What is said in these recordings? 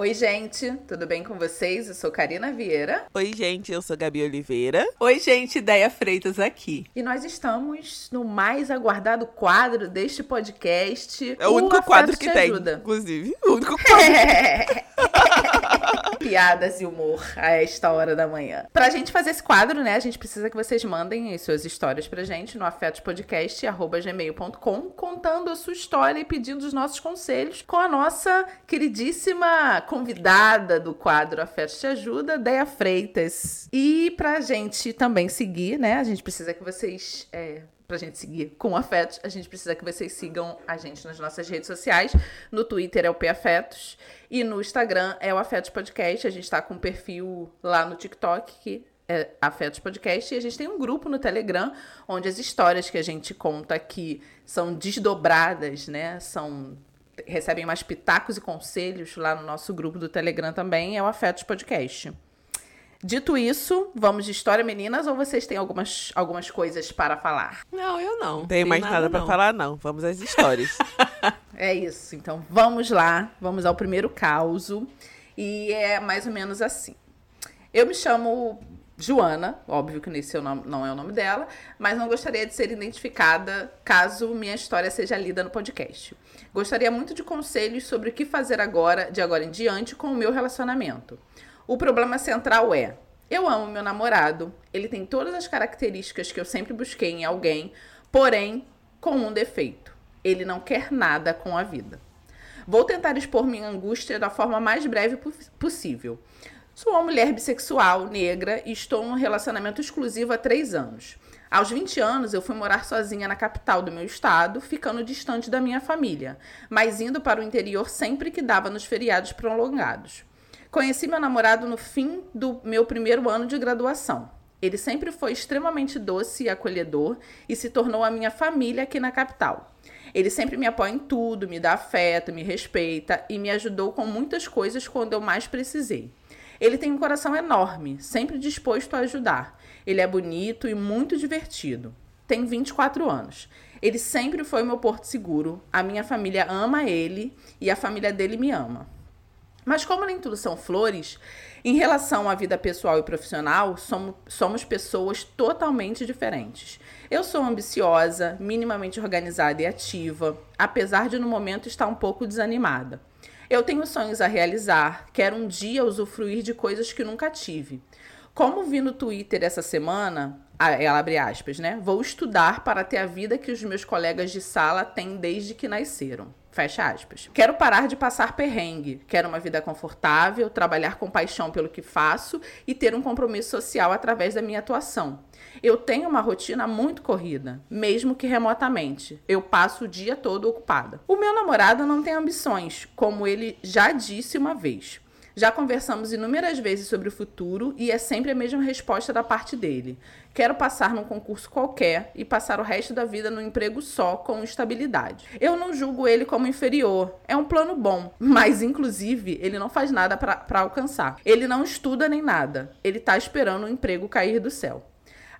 Oi, gente, tudo bem com vocês? Eu sou Karina Vieira. Oi, gente, eu sou Gabi Oliveira. Oi, gente, Ideia Freitas aqui. E nós estamos no mais aguardado quadro deste podcast. É o, o único quadro que tem, ajuda. inclusive. O único quadro. Piadas e humor a esta hora da manhã. Pra gente fazer esse quadro, né, a gente precisa que vocês mandem as suas histórias pra gente no afetospodcast.gmail.com contando a sua história e pedindo os nossos conselhos com a nossa queridíssima convidada do quadro Afetos Te Ajuda, Deia Freitas. E pra gente também seguir, né, a gente precisa que vocês... É, pra gente seguir com afetos, a gente precisa que vocês sigam a gente nas nossas redes sociais. No Twitter é o Afetos e no Instagram é o Afetos Podcast. A gente tá com um perfil lá no TikTok que é Afetos Podcast e a gente tem um grupo no Telegram onde as histórias que a gente conta aqui são desdobradas, né? São recebem mais pitacos e conselhos lá no nosso grupo do Telegram também, é o Afetos Podcast. Dito isso, vamos de história, meninas, ou vocês têm algumas, algumas coisas para falar? Não, eu não. Não tenho mais nada, nada para falar, não. Vamos às histórias. é isso. Então, vamos lá. Vamos ao primeiro caos. E é mais ou menos assim. Eu me chamo Joana, óbvio que nesse nome, não é o nome dela, mas não gostaria de ser identificada caso minha história seja lida no podcast. Gostaria muito de conselhos sobre o que fazer agora, de agora em diante, com o meu relacionamento. O problema central é: eu amo meu namorado, ele tem todas as características que eu sempre busquei em alguém, porém com um defeito: ele não quer nada com a vida. Vou tentar expor minha angústia da forma mais breve possível. Sou uma mulher bissexual, negra e estou em um relacionamento exclusivo há três anos. Aos 20 anos, eu fui morar sozinha na capital do meu estado, ficando distante da minha família, mas indo para o interior sempre que dava nos feriados prolongados. Conheci meu namorado no fim do meu primeiro ano de graduação. Ele sempre foi extremamente doce e acolhedor e se tornou a minha família aqui na capital. Ele sempre me apoia em tudo, me dá afeto, me respeita e me ajudou com muitas coisas quando eu mais precisei. Ele tem um coração enorme, sempre disposto a ajudar. Ele é bonito e muito divertido. Tem 24 anos. Ele sempre foi meu porto seguro. A minha família ama ele e a família dele me ama. Mas como nem tudo são flores, em relação à vida pessoal e profissional, somos, somos pessoas totalmente diferentes. Eu sou ambiciosa, minimamente organizada e ativa, apesar de no momento estar um pouco desanimada. Eu tenho sonhos a realizar, quero um dia usufruir de coisas que nunca tive. Como vi no Twitter essa semana, ela abre aspas, né? Vou estudar para ter a vida que os meus colegas de sala têm desde que nasceram. Fecha aspas. Quero parar de passar perrengue. Quero uma vida confortável, trabalhar com paixão pelo que faço e ter um compromisso social através da minha atuação. Eu tenho uma rotina muito corrida, mesmo que remotamente. Eu passo o dia todo ocupada. O meu namorado não tem ambições, como ele já disse uma vez. Já conversamos inúmeras vezes sobre o futuro e é sempre a mesma resposta da parte dele. Quero passar num concurso qualquer e passar o resto da vida num emprego só com estabilidade. Eu não julgo ele como inferior, é um plano bom, mas inclusive ele não faz nada para alcançar. Ele não estuda nem nada, ele está esperando o emprego cair do céu.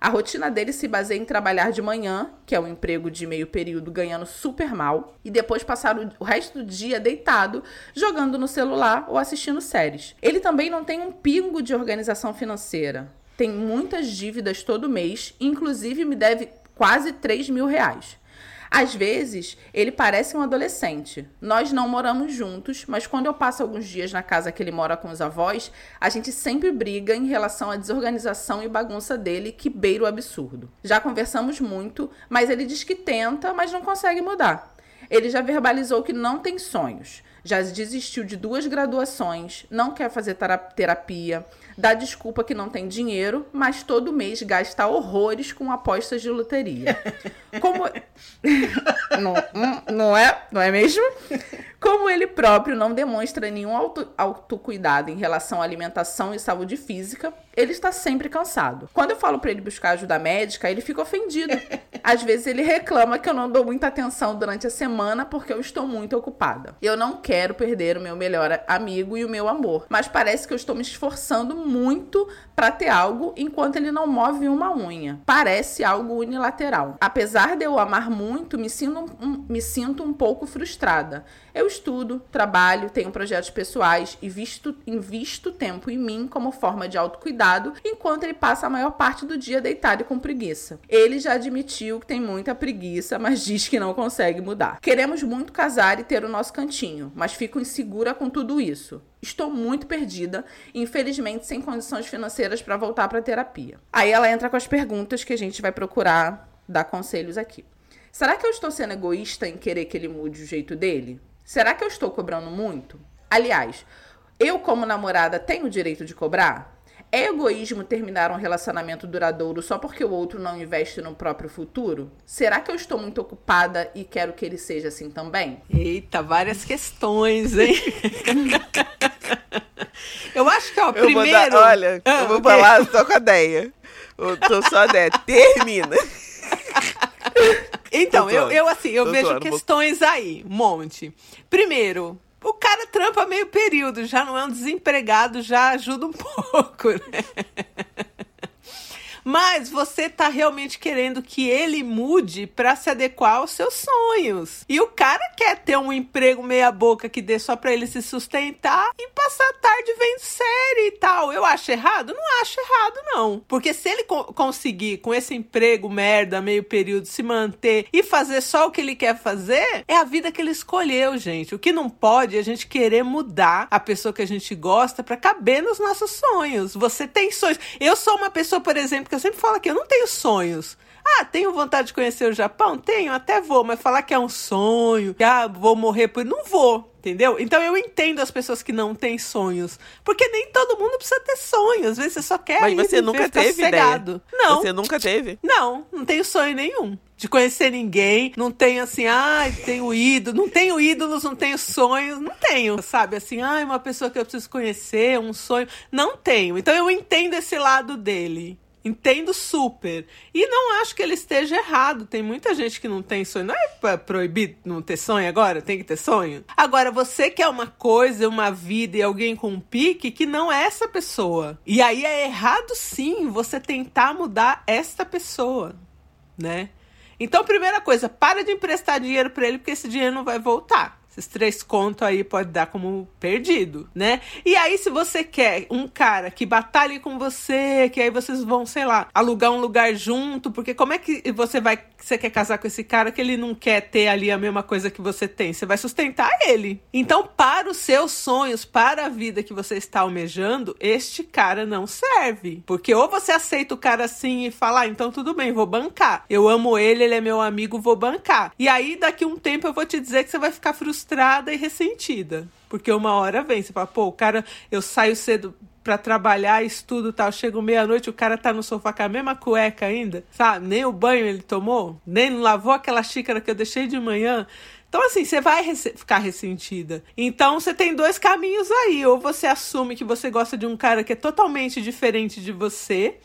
A rotina dele se baseia em trabalhar de manhã, que é um emprego de meio período ganhando super mal, e depois passar o, resto do dia deitado, jogando no celular ou assistindo séries. Ele também não tem um pingo de organização financeira. Tem muitas dívidas todo mês, inclusive me deve quase 3 mil reais. Às vezes, ele parece um adolescente. Nós não moramos juntos, mas quando eu passo alguns dias na casa que ele mora com os avós, a gente sempre briga em relação à desorganização e bagunça dele, que beira o absurdo. Já conversamos muito, mas ele diz que tenta, mas não consegue mudar. Ele já verbalizou que não tem sonhos, já desistiu de duas graduações, não quer fazer terapia, dá desculpa que não tem dinheiro, mas todo mês gasta horrores com apostas de loteria. Como não, hum, não é, não é mesmo? Como ele próprio não demonstra nenhum auto, autocuidado em relação à alimentação e saúde física, ele está sempre cansado. Quando eu falo para ele buscar ajuda médica, ele fica ofendido. Às vezes ele reclama que eu não dou muita atenção durante a semana porque eu estou muito ocupada. Eu não quero perder o meu melhor amigo e o meu amor, mas parece que eu estou me esforçando muito para ter algo enquanto ele não move uma unha. Parece algo unilateral. Apesar de eu amar muito, me sinto um, me sinto um pouco frustrada. Eu estudo, trabalho, tenho projetos pessoais e visto, invisto tempo em mim como forma de autocuidado, enquanto ele passa a maior parte do dia deitado e com preguiça. Ele já admitiu que tem muita preguiça, mas diz que não consegue mudar. Queremos muito casar e ter o nosso cantinho, mas fico insegura com tudo isso. Estou muito perdida infelizmente, sem condições financeiras para voltar para terapia. Aí ela entra com as perguntas que a gente vai procurar dar conselhos aqui. Será que eu estou sendo egoísta em querer que ele mude o jeito dele? Será que eu estou cobrando muito? Aliás, eu, como namorada, tenho o direito de cobrar? É egoísmo terminar um relacionamento duradouro só porque o outro não investe no próprio futuro? Será que eu estou muito ocupada e quero que ele seja assim também? Eita, várias questões, hein? eu acho que, ó, eu primeiro... Dar, olha, ah, eu vou okay. falar só com a ideia. Eu tô só a ideia. Termina. Então, eu, eu assim, eu vejo questões aí, um monte. Primeiro, o cara trampa meio período, já não é um desempregado, já ajuda um pouco, né? mas você tá realmente querendo que ele mude para se adequar aos seus sonhos. E o cara quer ter um emprego meia boca que dê só para ele se sustentar e passar a tarde vendo série e acho errado? Não acho errado não. Porque se ele co conseguir com esse emprego merda, meio período se manter e fazer só o que ele quer fazer, é a vida que ele escolheu, gente. O que não pode é a gente querer mudar a pessoa que a gente gosta para caber nos nossos sonhos. Você tem sonhos. Eu sou uma pessoa, por exemplo, porque eu sempre falo que eu não tenho sonhos. Ah, tenho vontade de conhecer o Japão? Tenho, até vou, mas falar que é um sonho, que ah, vou morrer por. Não vou, entendeu? Então eu entendo as pessoas que não têm sonhos. Porque nem todo mundo precisa ter sonhos. Às vezes você só quer. Mas você nunca teve sossegado. ideia. Não. Você nunca teve? Não, não tenho sonho nenhum. De conhecer ninguém, não tenho assim, ah, tenho ídolo, não tenho ídolos, não tenho sonhos, não tenho, sabe? Assim, ah, uma pessoa que eu preciso conhecer, um sonho, não tenho. Então eu entendo esse lado dele. Entendo super. E não acho que ele esteja errado. Tem muita gente que não tem sonho. Não é pra proibir não ter sonho agora? Tem que ter sonho? Agora, você quer uma coisa, uma vida e alguém com um pique que não é essa pessoa. E aí é errado sim você tentar mudar esta pessoa, né? Então, primeira coisa, para de emprestar dinheiro para ele, porque esse dinheiro não vai voltar. Esses três contos aí pode dar como perdido, né? E aí, se você quer um cara que batalhe com você, que aí vocês vão, sei lá, alugar um lugar junto, porque como é que você vai. Você quer casar com esse cara que ele não quer ter ali a mesma coisa que você tem? Você vai sustentar ele. Então, para os seus sonhos, para a vida que você está almejando, este cara não serve. Porque ou você aceita o cara assim e fala, ah, então tudo bem, vou bancar. Eu amo ele, ele é meu amigo, vou bancar. E aí, daqui um tempo, eu vou te dizer que você vai ficar frustrado frustrada e ressentida. Porque uma hora vem, você fala, pô, o cara, eu saio cedo para trabalhar, estudo tal, chego meia-noite, o cara tá no sofá com a mesma cueca ainda, sabe? Nem o banho ele tomou, nem lavou aquela xícara que eu deixei de manhã. Então, assim, você vai ficar ressentida. Então, você tem dois caminhos aí. Ou você assume que você gosta de um cara que é totalmente diferente de você,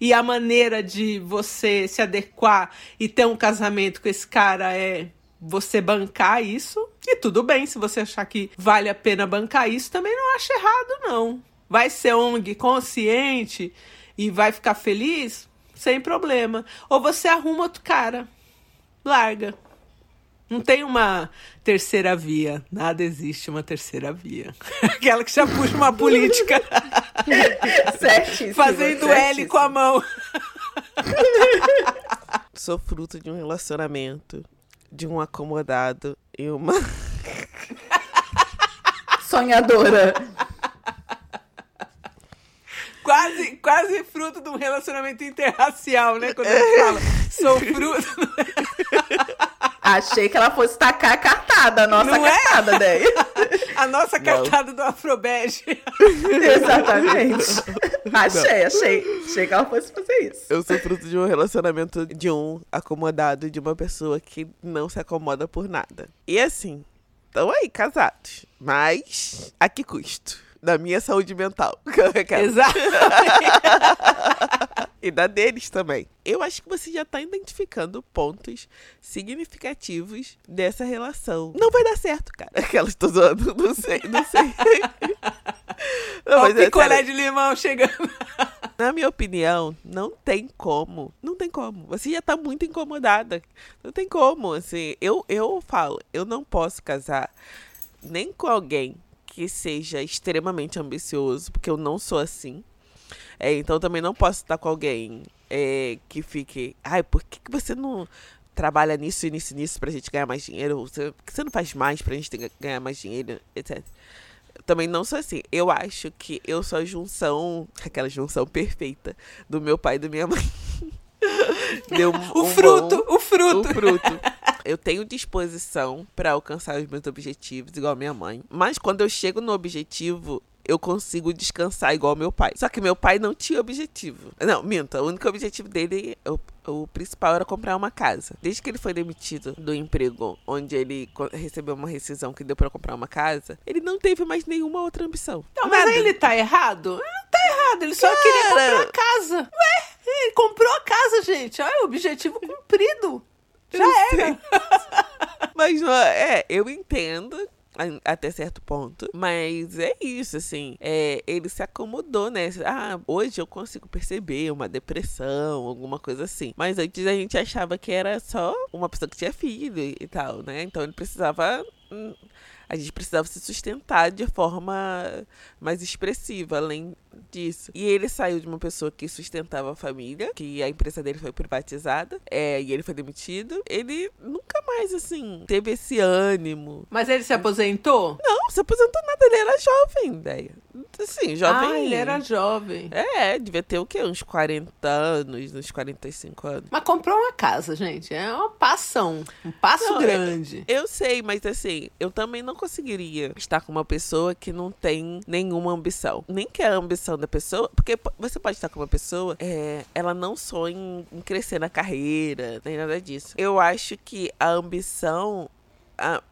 e a maneira de você se adequar e ter um casamento com esse cara é você bancar isso. E tudo bem, se você achar que vale a pena bancar isso, também não acho errado, não. Vai ser ONG consciente e vai ficar feliz? Sem problema. Ou você arruma outro cara. Larga. Não tem uma terceira via. Nada existe uma terceira via. Aquela que já puxa uma política. certíssimo. Fazendo certíssimo. L com a mão. Sou fruto de um relacionamento de um acomodado e uma. Sonhadora. Quase, quase fruto de um relacionamento interracial, né? Quando a gente fala, sou fruto. Achei que ela fosse tacar a cartada, a nossa Não é? cartada, é? daí. A nossa cartada do Afrobege. Exatamente. Achei, achei. Achei que ela fosse fazer isso. Eu sou fruto de um relacionamento de um acomodado, de uma pessoa que não se acomoda por nada. E assim, estão aí, casados. Mas a que custo? Da minha saúde mental. Exato. e da deles também. Eu acho que você já tá identificando pontos significativos dessa relação. Não vai dar certo, cara. Aquelas tô zoando, não sei, não sei. Não, mas o é picolé sério. de limão chegando. Na minha opinião, não tem como. Não tem como. Você já tá muito incomodada. Não tem como, assim. Eu, eu falo, eu não posso casar nem com alguém que seja extremamente ambicioso, porque eu não sou assim. É, então também não posso estar com alguém é, que fique. Ai, por que, que você não trabalha nisso, e nisso, e nisso pra gente ganhar mais dinheiro? Você, por que você não faz mais pra gente ter- ganhar mais dinheiro, etc. Também não sou assim. Eu acho que eu sou a junção, aquela junção perfeita do meu pai e da minha mãe. Deu um- O um fruto, bom- o fruto. o fruto. Eu tenho disposição pra alcançar os meus objetivos, igual a minha mãe. Mas quando eu chego no objetivo, eu consigo descansar igual meu pai. Só que meu pai não tinha objetivo. Não, minta. O único objetivo dele, o, o principal era comprar uma casa. Desde que ele foi demitido do emprego onde ele recebeu uma rescisão que deu pra comprar uma casa, ele não teve mais nenhuma outra ambição. Não, mas aí ele tá errado? Não tá errado, ele só queria Cara. comprar a casa. Ué, ele comprou a casa, gente. Olha, o objetivo cumprido. Já era. Mas é, eu entendo até certo ponto, mas é isso, assim, é, ele se acomodou, né? Ah, hoje eu consigo perceber uma depressão, alguma coisa assim. Mas antes a gente achava que era só uma pessoa que tinha filho e tal, né? Então ele precisava. A gente precisava se sustentar de forma mais expressiva, além disso. E ele saiu de uma pessoa que sustentava a família, que a empresa dele foi privatizada, é, e ele foi demitido. Ele nunca mais, assim, teve esse ânimo. Mas ele se aposentou? Não, se aposentou nada, ele era jovem, ideia. Assim, jovem. Ah, ele era jovem. É, devia ter o quê? Uns 40 anos, uns 45 anos. Mas comprou uma casa, gente. É uma passão. Um passo Não, grande. Eu sei, mas assim, eu também não conseguiria estar com uma pessoa que não tem nenhuma ambição. Nem que a ambição da pessoa. Porque você pode estar com uma pessoa, é, ela não sonha em, em crescer na carreira, nem nada disso. Eu acho que a ambição. a-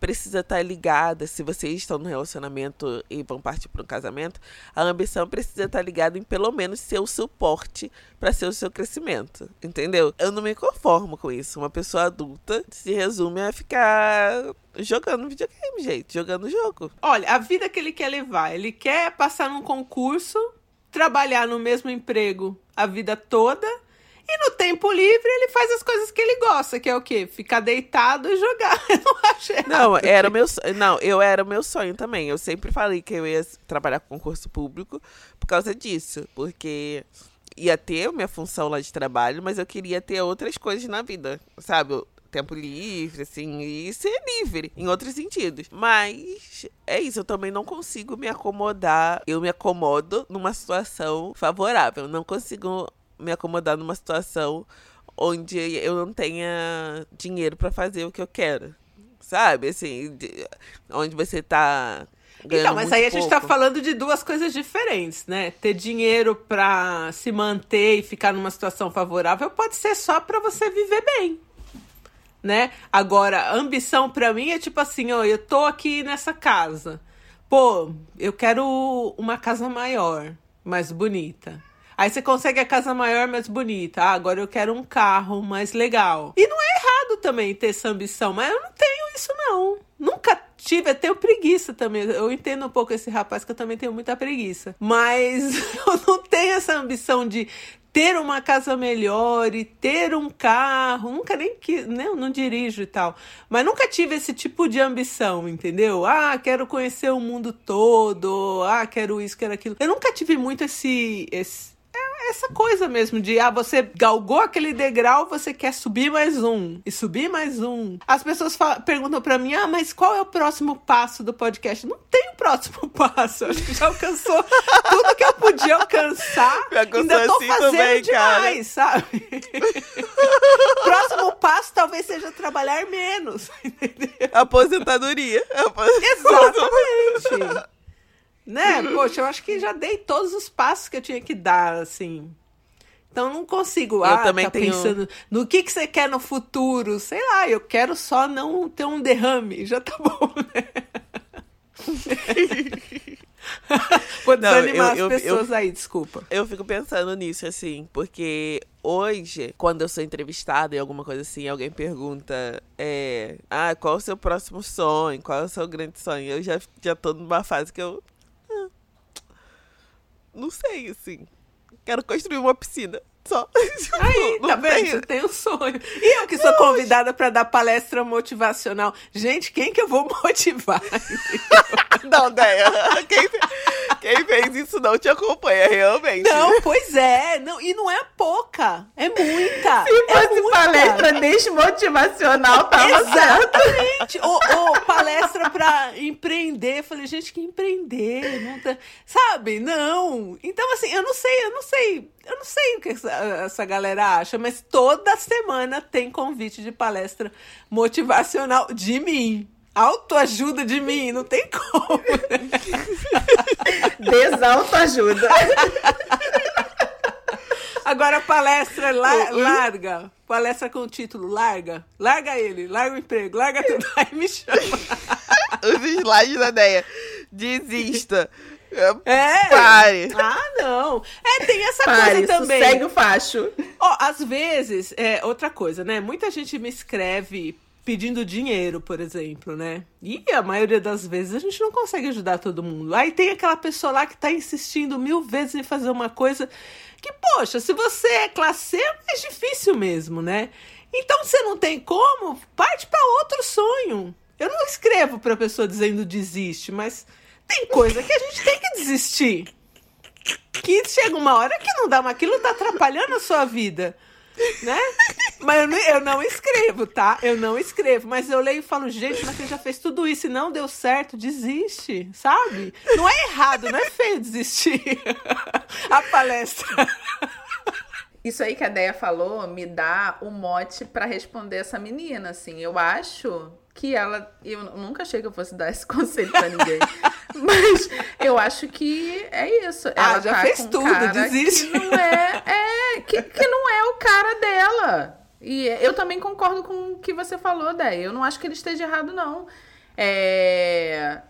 precisa estar ligada, se vocês estão no relacionamento e vão partir para um casamento, a ambição precisa estar ligada em pelo menos ser o suporte para ser o seu crescimento, entendeu? Eu não me conformo com isso. Uma pessoa adulta se resume a ficar jogando videogame, gente, jogando jogo. Olha, a vida que ele quer levar. Ele quer passar num concurso, trabalhar no mesmo emprego a vida toda. E no tempo livre ele faz as coisas que ele gosta, que é o quê? Ficar deitado e jogar. Eu não errado. Não, era meu não, eu era o meu sonho também. Eu sempre falei que eu ia trabalhar com concurso público por causa disso, porque ia ter minha função lá de trabalho, mas eu queria ter outras coisas na vida, sabe? Tempo livre, assim, e ser livre em outros sentidos. Mas é isso, eu também não consigo me acomodar. Eu me acomodo numa situação favorável. Não consigo me acomodar numa situação onde eu não tenha dinheiro pra fazer o que eu quero. Sabe? Assim, de- onde você tá. Então, mas aí a gente tá pouco. falando de duas coisas diferentes, né? Ter dinheiro pra se manter e ficar numa situação favorável pode ser só pra você viver bem. Né? Agora, ambição pra mim é tipo assim, ó, eu tô aqui nessa casa. Pô, eu quero uma casa maior, mais bonita. Aí você consegue a casa maior, mais bonita. Ah, agora eu quero um carro mais legal. E não é errado também ter essa ambição, mas eu não tenho isso não. Nunca tive, tenho preguiça também. Eu entendo um pouco esse rapaz que eu também tenho muita preguiça. Mas eu não tenho essa ambição de ter uma casa melhor e ter um carro. Nunca nem que, né, eu não dirijo e tal. Mas nunca tive esse tipo de ambição, entendeu? Ah, quero conhecer o mundo todo. Ah, quero isso, quero aquilo. Eu nunca tive muito esse esse essa coisa mesmo de, ah, você galgou aquele degrau, você quer subir mais um e subir mais um. As pessoas perguntam pra mim, ah, mas qual é o próximo passo do podcast? Não tem o próximo passo, acho que já alcançou tudo que eu podia alcançar. Ainda tô assim fazendo também, cara. demais, sabe? próximo passo talvez seja trabalhar menos, entendeu? Aposentadoria. Apos- Exatamente. Né? Poxa, eu acho que já dei todos os passos que eu tinha que dar, assim. Então não consigo. Eu ah, também tá tenho- pensando no que, que você quer no futuro. Sei lá, eu quero só não ter um derrame. Já tá bom, né? Vou desanimar eu- eu- as pessoas aí, desculpa. Eu fico pensando nisso, assim, porque hoje, quando eu sou entrevistada em alguma coisa assim, alguém pergunta, é, ah, qual o seu próximo sonho? Qual é o seu grande sonho? Eu já, já tô numa fase que eu. Não sei, assim. Quero construir uma piscina. Só. Tipo, Aí, não tá vendo? tenho- Você tem um sonho. E eu que sou convidada para dar palestra motivacional. Gente, quem que eu vou motivar? Não, Deia. Quem, quem fez isso não te acompanha, realmente. Não, pois é. Não, e não é pouca. É muita. Se é fosse muita. palestra desmotivacional, tava certo. Exatamente. ou, ou palestra pra empreender. Eu falei, gente, que empreender? Não tá- Sabe? Não. Então, assim, eu não sei, eu não sei. Eu não sei o que essa, essa galera acha, mas toda semana tem convite de palestra motivacional de mim. Autoajuda de mim, não tem como. Desautoajuda. Agora, palestra la- larga. Palestra com o título larga. Larga ele, larga o emprego, larga tudo. Aí me chama. Os slides da Deia. Desista. É. Pare. Ah, não. É, tem essa Pare, coisa também. segue o facho. Ó, às vezes, é outra coisa, né? Muita gente me escreve pedindo dinheiro, por exemplo, né? E a maioria das vezes a gente não consegue ajudar todo mundo. Aí tem aquela pessoa lá que tá insistindo mil vezes em fazer uma coisa que, poxa, se você é classe C, é difícil mesmo, né? Então, se não tem como, parte para outro sonho. Eu não escrevo pra pessoa dizendo desiste, mas tem coisa que a gente tem que desistir que chega uma hora que não dá, mas aquilo tá atrapalhando a sua vida, né? Mas eu não, eu não escrevo, tá? Eu não escrevo, mas eu leio e falo, gente, mas você já fez tudo isso e não deu certo, desiste, sabe? Não é errado, não é feio desistir. A palestra. Isso aí que a Deia falou me dá o mote pra responder essa menina, assim. Eu acho que ela. Eu nunca achei que eu fosse dar esse conselho pra ninguém. mas eu acho que é isso. Ah, Ela já tá fez um tudo, cara desiste. Que não é. É, que, que não é o cara dela. E eu também concordo com o que você falou, Deia. Eu não acho que ele esteja errado, não. É...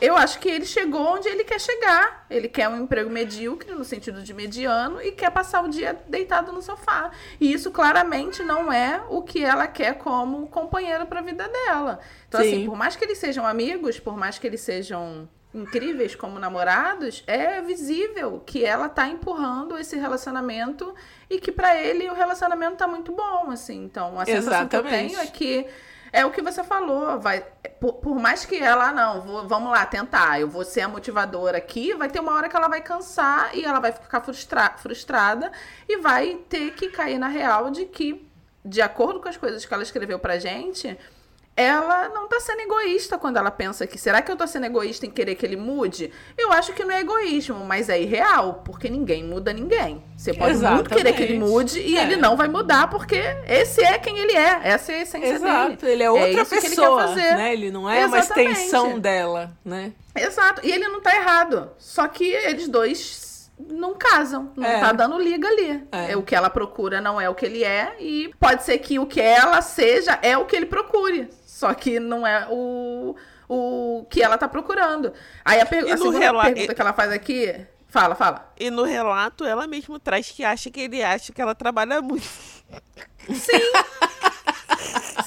Eu acho que ele chegou onde ele quer chegar. Ele quer um emprego medíocre, no sentido de mediano, e quer passar o dia deitado no sofá. E isso claramente não é o que ela quer como companheiro para a vida dela. Então, Sim. assim, por mais que eles sejam amigos, por mais que eles sejam incríveis como namorados, é visível que ela tá empurrando esse relacionamento e que para ele o relacionamento tá muito bom, assim. Então, a sensação que eu Exatamente. tenho é que é o que você falou, vai por, por mais que ela não, vou- vamos lá tentar, eu vou ser a motivadora aqui, vai ter uma hora que ela vai cansar e ela vai ficar frustra- frustrada e vai ter que cair na real de que de acordo com as coisas que ela escreveu pra gente, ela não tá sendo egoísta quando ela pensa que será que eu tô sendo egoísta em querer que ele mude? Eu acho que não é egoísmo, mas é irreal, porque ninguém muda ninguém. Você pode muito querer que ele Exatamente. mude e É. ele não vai mudar porque esse é quem ele é, essa é a essência Exato, dele. ele é outra isso que ele quer pessoa, fazer. né? Ele não é uma Exatamente. extensão dela, né? Exato, e ele não tá errado. Só que eles dois não casam, não É. tá dando liga ali. É. É. O que ela procura não é o que ele é, e pode ser que o que ela seja é o que ele procure. Só que não é o, o que ela tá procurando. Aí a, per a segunda rela- pergunta e- que ela faz aqui. Fala, fala. E no relato, ela mesmo traz que acha que ele acha que ela trabalha muito.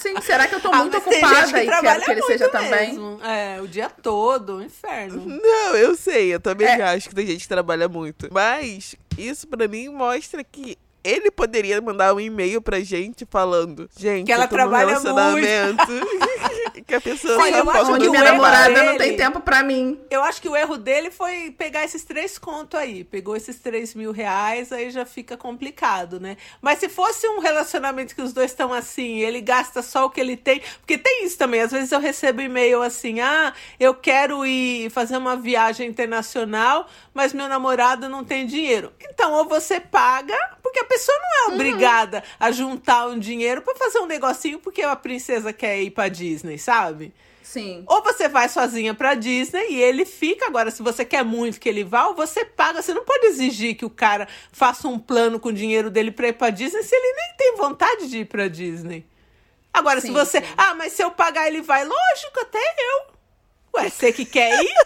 Sim, será que eu tô Ah, muito gente ocupada que e quero trabalha que ele muito seja também? mesmo. É, o dia todo, um inferno. Não, eu sei, eu também É. acho que tem gente que trabalha muito. Mas isso pra mim mostra que ele poderia mandar um e-mail pra gente falando, gente, Que ela eu tô num trabalha relacionamento. que a pessoa Olha, só eu acho posta que minha namorada dele- não tem tempo pra mim. Eu acho que o erro dele foi pegar esses três contos aí. Pegou esses três mil reais, aí já fica complicado, né? Mas se fosse um relacionamento que os dois estão assim, ele gasta só o que ele tem. Porque tem isso também. Às vezes eu recebo e-mail assim: ah, eu quero ir fazer uma viagem internacional, mas meu namorado não tem dinheiro. Então, ou você paga, porque a pessoa não é obrigada a juntar um dinheiro pra fazer um negocinho porque a princesa quer ir pra Disney, sabe? Sim. Ou você vai sozinha pra Disney e ele fica. Agora, se você quer muito que ele vá, ou você paga. Você não pode exigir que o cara faça um plano com o dinheiro dele pra ir pra Disney se ele nem tem vontade de ir pra Disney. Agora, se Sim, você. sim. Ah, mas se eu pagar, ele vai. Lógico, até eu. Ué, você que quer ir?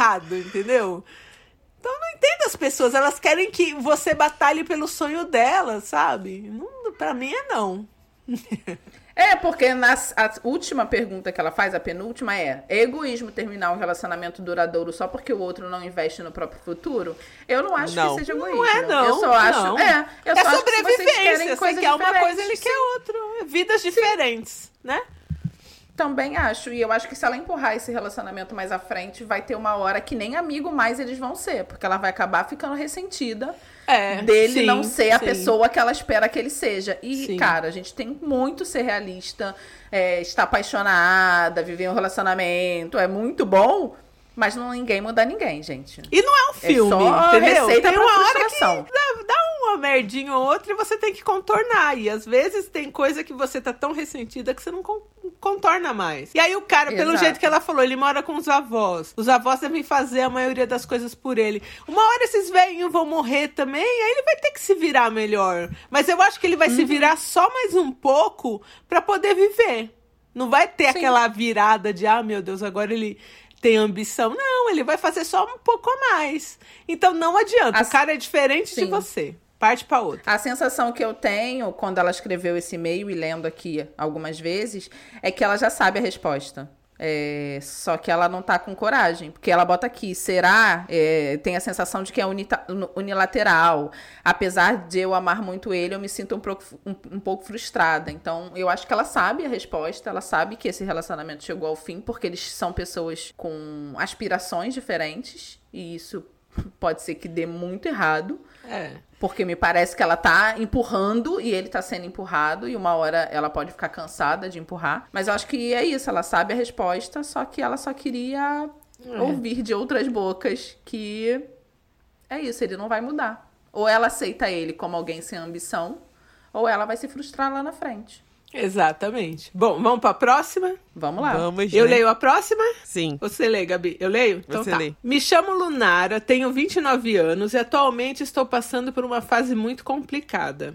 errado, entendeu? Então eu não entendo as pessoas, elas querem que você batalhe pelo sonho delas, sabe? Não, pra mim é não. É, porque na a última pergunta que ela faz, a penúltima, é: é egoísmo terminar um relacionamento duradouro só porque o outro não investe no próprio futuro? Eu não acho Não. que seja egoísmo. Não é, não. Eu só acho. não. É, eu é só acho que vocês sobrevivência. querem Você quer uma coisa, ele quer outra. Vidas diferentes, né? Também acho. E eu acho que se ela empurrar esse relacionamento mais à frente, vai ter uma hora que nem amigo mais eles vão ser. Porque ela vai acabar ficando ressentida É. dele sim, não ser a sim. pessoa que ela espera que ele seja. E, Sim. cara, a gente tem muito ser realista, é, estar apaixonada, viver um relacionamento. É muito bom, mas não ninguém muda ninguém, gente. E não é um É filme, só entendeu? receita tem uma hora que frustração. dá, dá uma merdinha ou outra e você tem que contornar. E às vezes tem coisa que você tá tão ressentida que você não contorna mais. E aí o cara, pelo Exato. jeito que ela falou, ele mora com os avós. Os avós devem fazer a maioria das coisas por ele. Uma hora esses velhinhos vão morrer também, aí ele vai ter que se virar melhor. Mas eu acho que ele vai Uhum. se virar só mais um pouco pra poder viver. Não vai ter Sim. aquela virada de, ah, meu Deus, agora ele tem ambição. Não, ele vai fazer só um pouco a mais. Então não adianta. As- O cara é diferente de Sim. você. Parte pra outra. A sensação que eu tenho quando ela escreveu esse e-mail e lendo aqui algumas vezes é que ela já sabe a resposta. É, só que ela não tá com coragem. Porque ela bota aqui, será? É, tem a sensação de que é unita- unilateral. Apesar de eu amar muito ele, eu me sinto um um, um pouco frustrada. Então, eu acho que ela sabe a resposta, ela sabe que esse relacionamento chegou ao fim, porque eles são pessoas com aspirações diferentes. E isso pode ser que dê muito errado. É. Porque me parece que ela tá empurrando e ele tá sendo empurrado, e uma hora ela pode ficar cansada de empurrar. Mas eu acho que é isso, ela sabe a resposta, só que ela só queria É. ouvir de outras bocas que é isso, ele não vai mudar. Ou ela aceita ele como alguém sem ambição, ou ela vai se frustrar lá na frente. Exatamente. Bom, vamos pra próxima? Vamos lá. Vamos, Eu né? leio a próxima? Sim. Você lê, Gabi? Eu leio? Então Você tá. lê. Me chamo Lunara, tenho 29 anos e atualmente estou passando por uma fase muito complicada.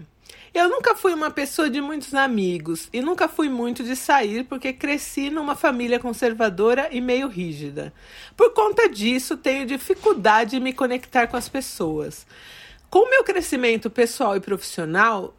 Eu nunca fui uma pessoa de muitos amigos e nunca fui muito de sair porque cresci numa família conservadora e meio rígida. Por conta disso, tenho dificuldade em me conectar com as pessoas. Com o meu crescimento pessoal e profissional,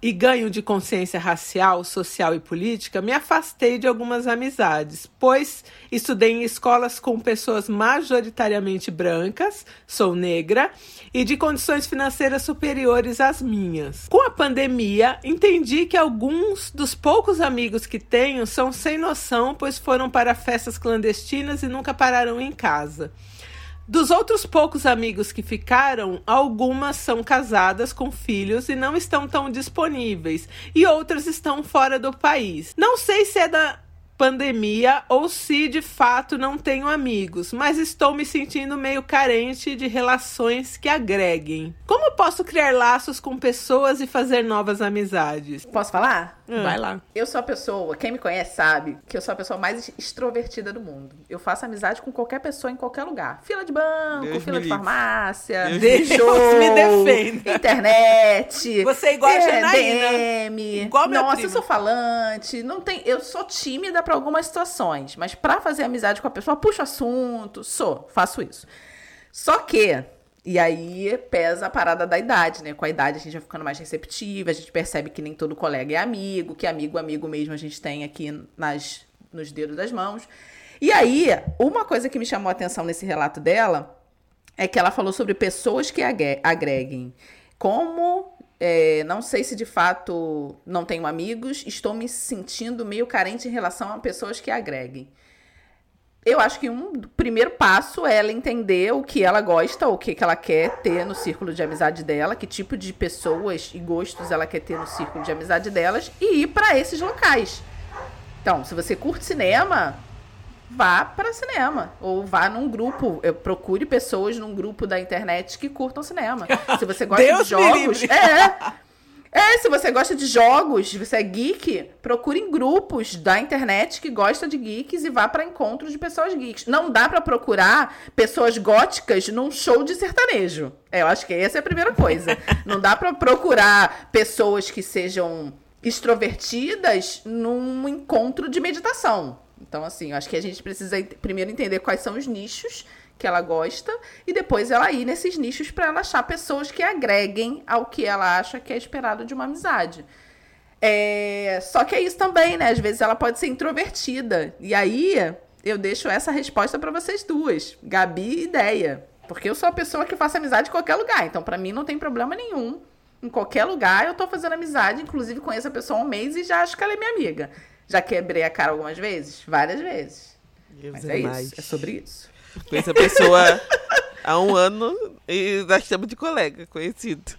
e ganho de consciência racial, social e política, me afastei de algumas amizades, pois estudei em escolas com pessoas majoritariamente brancas, sou negra, e de condições financeiras superiores às minhas. Com a pandemia, entendi que alguns dos poucos amigos que tenho são sem noção, pois foram para festas clandestinas e nunca pararam em casa. Dos outros poucos amigos que ficaram, algumas são casadas com filhos e não estão tão disponíveis, e outras estão fora do país. Não sei se é da pandemia ou se de fato não tenho amigos, mas estou me sentindo meio carente de relações que agreguem. Como posso criar laços com pessoas e fazer novas amizades? Posso falar? Vai lá. Eu sou a pessoa, quem me conhece sabe, que eu sou a pessoa mais extrovertida do mundo. Eu faço amizade com qualquer pessoa em qualquer lugar. Fila de banco, Deus fila de livre. farmácia, Deus show, me defenda. internet. Você é igual a Janaína. DM. Igual minha Nossa, prima. eu sou falante. Não tem, eu sou tímida pra algumas situações, mas pra fazer amizade com a pessoa, puxo assunto, sou, faço isso. Só que e aí pesa a parada da idade, né? Com a idade a gente vai ficando mais receptiva, a gente percebe que nem todo colega é amigo, que amigo, amigo mesmo a gente tem aqui nas, nos dedos das mãos. E aí, uma coisa que me chamou a atenção nesse relato dela é que ela falou sobre pessoas que agre- agreguem. Como, é, não sei se de fato não tenho amigos, estou me sentindo meio carente em relação a pessoas que agreguem. Eu acho que um primeiro passo é ela entender o que ela gosta, o que, que ela quer ter no círculo de amizade dela, que tipo de pessoas e gostos ela quer ter no círculo de amizade delas e ir para esses locais. Então, se você curte cinema, vá para cinema ou vá num grupo, eu procure pessoas num grupo da internet que curtam cinema. Se você gosta Deus de jogos, livre. é. É, se você gosta de jogos, você é geek, procure em grupos da internet que gosta de geeks e vá para encontros de pessoas geeks. Não dá para procurar pessoas góticas num show de sertanejo. É, eu acho que essa é a primeira coisa. Não dá para procurar pessoas que sejam extrovertidas num encontro de meditação. Então, assim, eu acho que a gente precisa primeiro entender quais são os nichos que ela gosta e depois ela ir nesses nichos para ela achar pessoas que agreguem ao que ela acha que é esperado de uma amizade. É... Só que é isso também, né? Às vezes ela pode ser introvertida. E aí eu deixo essa resposta para vocês duas, Gabi e Ideia. Porque eu sou a pessoa que faço amizade em qualquer lugar. Então, para mim, não tem problema nenhum. Em qualquer lugar, eu tô fazendo amizade. Inclusive, conheço a pessoa há um mês e já acho que ela é minha amiga. Já quebrei a cara algumas vezes? Várias vezes. Deus Mas é é mais. isso. É sobre isso. Conheço a pessoa há um ano e nós estamos de colega, conhecido.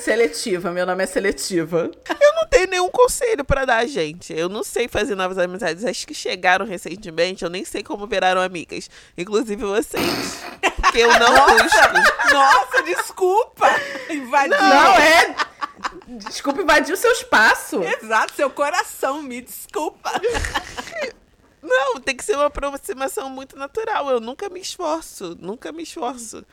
Seletiva. Meu nome é Seletiva. Eu não tenho nenhum conselho pra dar, gente. Eu não sei fazer novas amizades. As que chegaram recentemente, eu nem sei como viraram amigas. Inclusive vocês. Porque eu não busco. Nossa, desculpa! Invadiu. Não, é... Desculpa invadir o seu espaço. Exato, seu coração, me desculpa. Não, tem que ser uma aproximação muito natural. Eu nunca me esforço, nunca me esforço.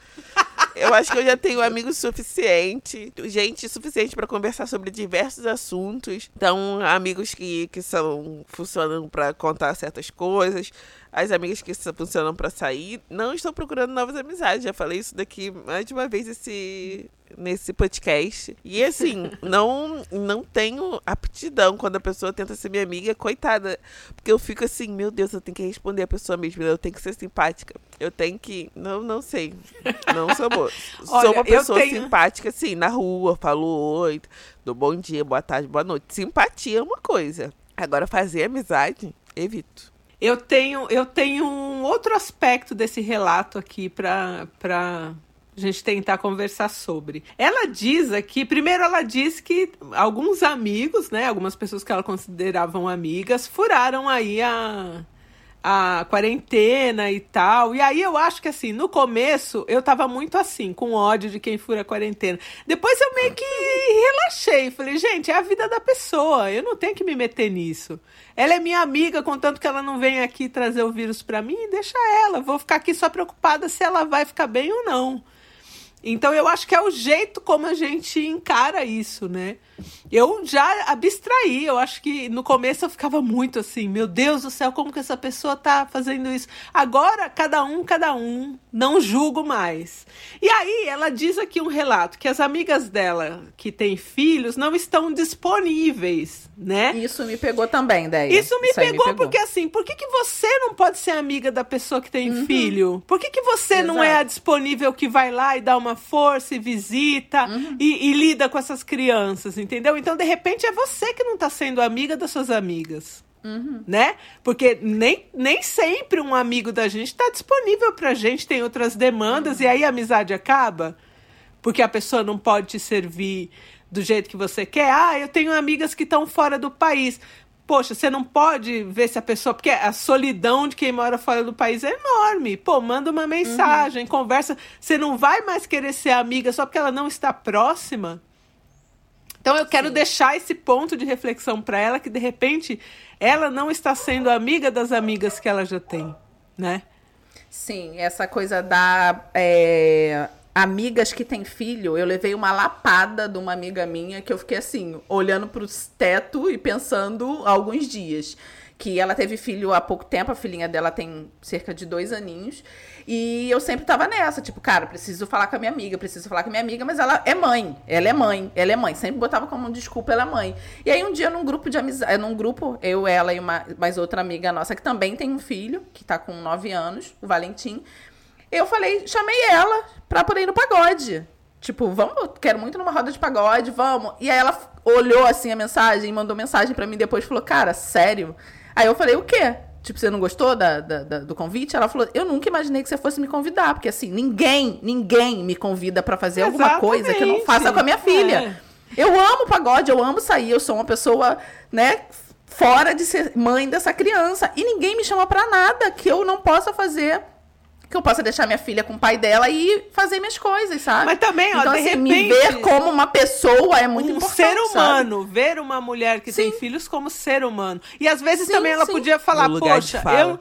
Eu acho que eu já tenho amigos suficiente, gente suficiente para conversar sobre diversos assuntos. Então, amigos que, que são funcionam para contar certas coisas, as amigas que só funcionam para sair. Não estou procurando novas amizades. Já falei isso daqui mais de uma vez esse nesse podcast. E assim, não não tenho aptidão quando a pessoa tenta ser minha amiga, coitada. Porque eu fico assim, meu Deus, eu tenho que responder a pessoa mesmo, eu tenho que ser simpática. Eu tenho que. Não, não sei. Não sou boa. Olha, sou uma pessoa tenho- simpática, assim, na rua, falo oi, dou bom dia, boa tarde, boa noite. Simpatia é uma coisa. Agora, fazer amizade, evito. Eu tenho, eu tenho um outro aspecto desse relato aqui para a gente tentar conversar sobre. Ela diz aqui, primeiro ela diz que alguns amigos, né, algumas pessoas que ela consideravam amigas, furaram aí a a quarentena e tal. E aí eu acho que assim, no começo eu tava muito assim, com ódio de quem fura a quarentena. Depois eu meio que relaxei, falei, gente, é a vida da pessoa, eu não tenho que me meter nisso. Ela é minha amiga, contanto que ela não vem aqui trazer o vírus pra mim, deixa ela. Vou ficar aqui só preocupada se ela vai ficar bem ou não. Então eu acho que é o jeito como a gente encara isso, né? Eu já abstraí, eu acho que no começo eu ficava muito assim, meu Deus do céu, como que essa pessoa tá fazendo isso? Agora, cada um, cada um, não julgo mais. E aí, ela diz aqui um relato que as amigas dela que têm filhos não estão disponíveis, né? Isso me pegou também, Deia. Isso me, aí pegou, porque assim, por que, que você não pode ser amiga da pessoa que tem filho? Por que, que você não é a Exato. disponível que vai lá e dá uma força e visita e, e lida com essas crianças, entendeu? Então, de repente, é você que não tá sendo amiga das suas amigas. Né? Porque nem, nem sempre um amigo da gente está disponível pra gente, tem outras demandas, e aí a amizade acaba porque a pessoa não pode te servir do jeito que você quer. Ah, eu tenho amigas que estão fora do país. Poxa, você não pode ver se a pessoa. Porque a solidão de quem mora fora do país é enorme. Pô, manda uma mensagem, conversa. Você não vai mais querer ser amiga só porque ela não está próxima. Então eu quero deixar esse ponto de reflexão para ela que de repente ela não está sendo amiga das amigas que ela já tem, né? Sim, essa coisa da é, amigas que têm filho, eu levei uma lapada de uma amiga minha que eu fiquei assim, olhando pro teto e pensando alguns dias. Que ela teve filho há pouco tempo, a filhinha dela tem cerca de dois aninhos. E eu sempre tava nessa, tipo, cara, preciso falar com a minha amiga, preciso falar com a minha amiga, mas ela é mãe, ela é mãe, ela é mãe. Sempre botava como desculpa, ela é mãe. E aí um dia num grupo de amizade, num grupo, eu, ela e uma, mais outra amiga nossa que também tem um filho, que tá com nove anos, o Valentim. Eu falei, chamei ela pra poder ir no pagode. Tipo, vamos, quero muito numa roda de pagode, vamos. E aí ela olhou assim a mensagem, mandou mensagem pra mim depois falou, cara, sério? Aí eu falei, o quê? Tipo, você não gostou da, da- da- do convite? Ela falou, eu nunca imaginei que você fosse me convidar, porque assim, ninguém, ninguém me convida pra fazer alguma coisa que eu não faça com a minha filha. Eu amo pagode, eu amo sair, eu sou uma pessoa, né, fora de ser mãe dessa criança. E ninguém me chama pra nada que eu não possa fazer. Que eu possa deixar minha filha com o pai dela e fazer minhas coisas, sabe? Mas também, ó, então, de assim, repente, me ver como uma pessoa é muito um importante. ser sabe? humano, ver uma mulher que tem Sim. filhos como ser humano. E às vezes Sim, também ela sim. podia falar, poxa, fala. eu,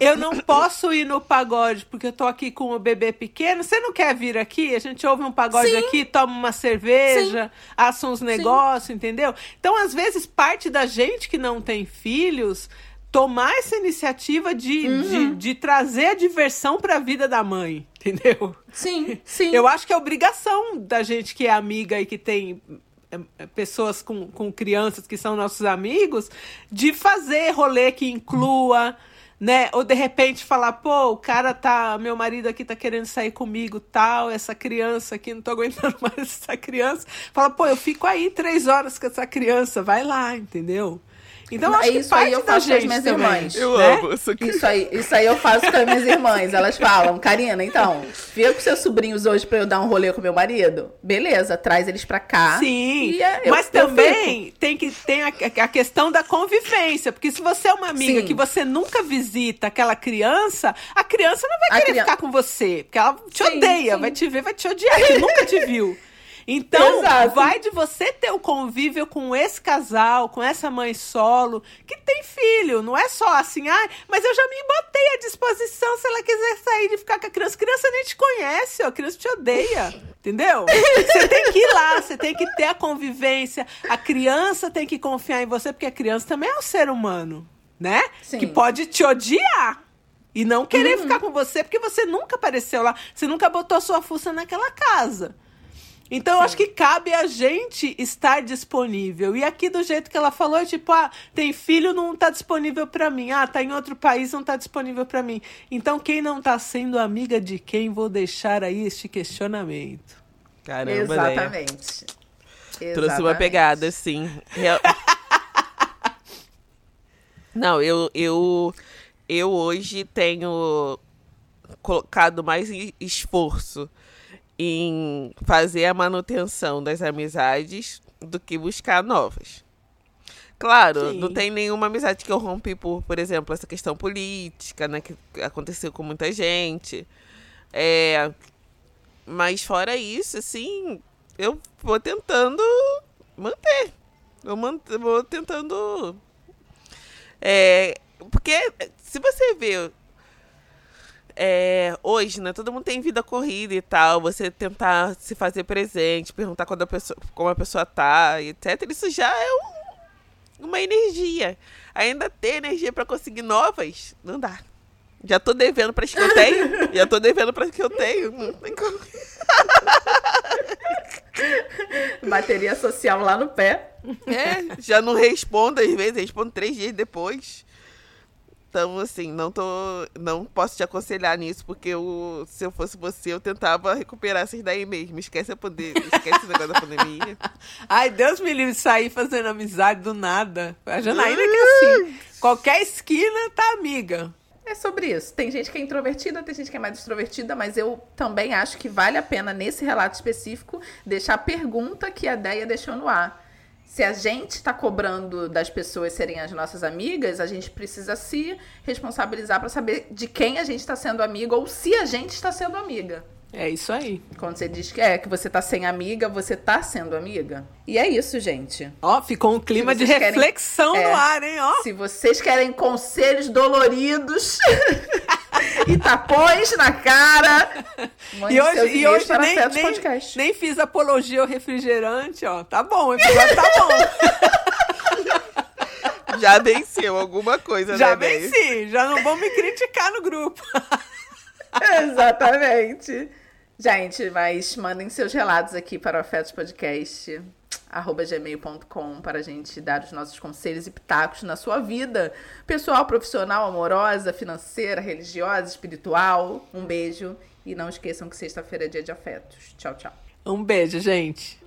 eu não posso ir no pagode porque eu tô aqui com o bebê pequeno. Você não quer vir aqui? A gente ouve um pagode Sim. aqui, toma uma cerveja, assa uns negócios, entendeu? Então, às vezes, parte da gente que não tem filhos tomar essa iniciativa de, Uhum. de, de trazer a diversão para a vida da mãe, entendeu? Sim, sim. Eu acho que é obrigação da gente que é amiga e que tem é, é, pessoas com, com crianças que são nossos amigos, de fazer rolê que inclua, né? Ou de repente falar, pô, o cara tá, meu marido aqui tá querendo sair comigo, tal, essa criança aqui, não tô aguentando mais essa criança. Fala, pô, eu fico aí três horas com essa criança, vai lá, entendeu? Então, eu acho que isso aí parte eu da faço com as minhas também, irmãs. Eu né? amo isso aqui. Isso aí, isso aí eu faço com as minhas irmãs. Elas falam, Karina, então, fica com seus sobrinhos hoje pra eu dar um rolê com meu marido. Beleza, traz eles pra cá. Sim, e é- eu- mas eu também tem que tem a, a questão da convivência, porque se você é uma amiga Sim. que você nunca visita aquela criança, a criança não vai A querer crian- ficar com você, porque ela te Sim, odeia, sim. vai te ver, vai te odiar, que nunca te viu. Então, Exato. vai de você ter o convívio com esse casal, com essa mãe solo, que tem filho. Não é só assim, ah, mas eu já me botei à disposição se ela quiser sair de ficar com a criança. A criança nem te conhece, ó, a criança te odeia. Entendeu? Você tem que ir lá, você tem que ter a convivência. A criança tem que confiar em você, porque a criança também é um ser humano, né? Sim. Que pode te odiar. E não querer ficar com você, porque você nunca apareceu lá, você nunca botou sua fuça naquela casa. Então, eu acho que cabe a gente estar disponível. E aqui, do jeito que ela falou, é tipo, ah, tem filho, não tá disponível pra mim. Ah, tá em outro país, não tá disponível pra mim. Então, quem não tá sendo amiga de quem, vou deixar aí este questionamento. Caramba, né? Exatamente. Trouxe uma pegada, assim. Real- Não, eu, eu, eu hoje tenho colocado mais esforço em fazer a manutenção das amizades do que buscar novas. Claro, Sim. não tem nenhuma amizade que eu rompi por, por exemplo, essa questão política, né, que aconteceu com muita gente. É, mas fora isso, assim, eu vou tentando manter. Eu man- eu vou tentando. É, porque se você vê. É, hoje, né? Todo mundo tem vida corrida e tal. Você tentar se fazer presente, perguntar quando a pessoa, como a pessoa tá, etc. Isso já é um- uma energia. Ainda ter energia pra conseguir novas, não dá. Já tô devendo para as que eu tenho. já tô devendo para as que eu tenho. Não tem como. Bateria social lá no pé. É, já não respondo às vezes, respondo três dias depois. Então, assim, não tô. Não posso te aconselhar nisso, porque eu, se eu fosse você, eu tentava recuperar essas daí mesmo. Esquece a poder, esquece o negócio da pandemia. Ai, Deus me livre de sair fazendo amizade do nada. A Janaína que assim, qualquer esquina tá amiga. É sobre isso. Tem gente que é introvertida, tem gente que é mais extrovertida, mas eu também acho que vale a pena, nesse relato específico, deixar a pergunta que a Deia deixou no ar. Se a gente está cobrando das pessoas serem as nossas amigas, a gente precisa se responsabilizar para saber de quem a gente está sendo amiga ou se a gente está sendo amiga. É isso aí. Quando você diz que é que você tá sem amiga, você tá sendo amiga. E é isso, gente. Ó, ficou um clima de vocês querem- reflexão É. no ar, hein? Ó. Se vocês querem conselhos doloridos e tapões na cara, mande E hoje, e hoje nem, nem, Podcast. nem fiz apologia ao refrigerante, ó. Tá bom, o episódio tá bom. Já venceu alguma coisa, já né, Bey? venci, já não vão me criticar no grupo. Exatamente. Gente, mas mandem seus relatos aqui para o Afetos Podcast gmail.com para a gente dar os nossos conselhos e pitacos na sua vida pessoal, profissional, amorosa, financeira, religiosa, espiritual. Um beijo e não esqueçam que sexta-feira é dia de afetos. Tchau, tchau. Um beijo, gente.